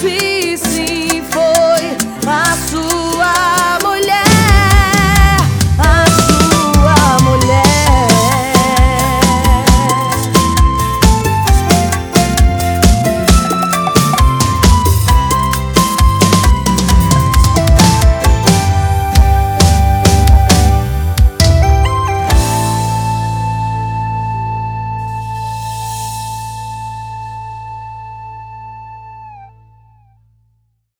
feet.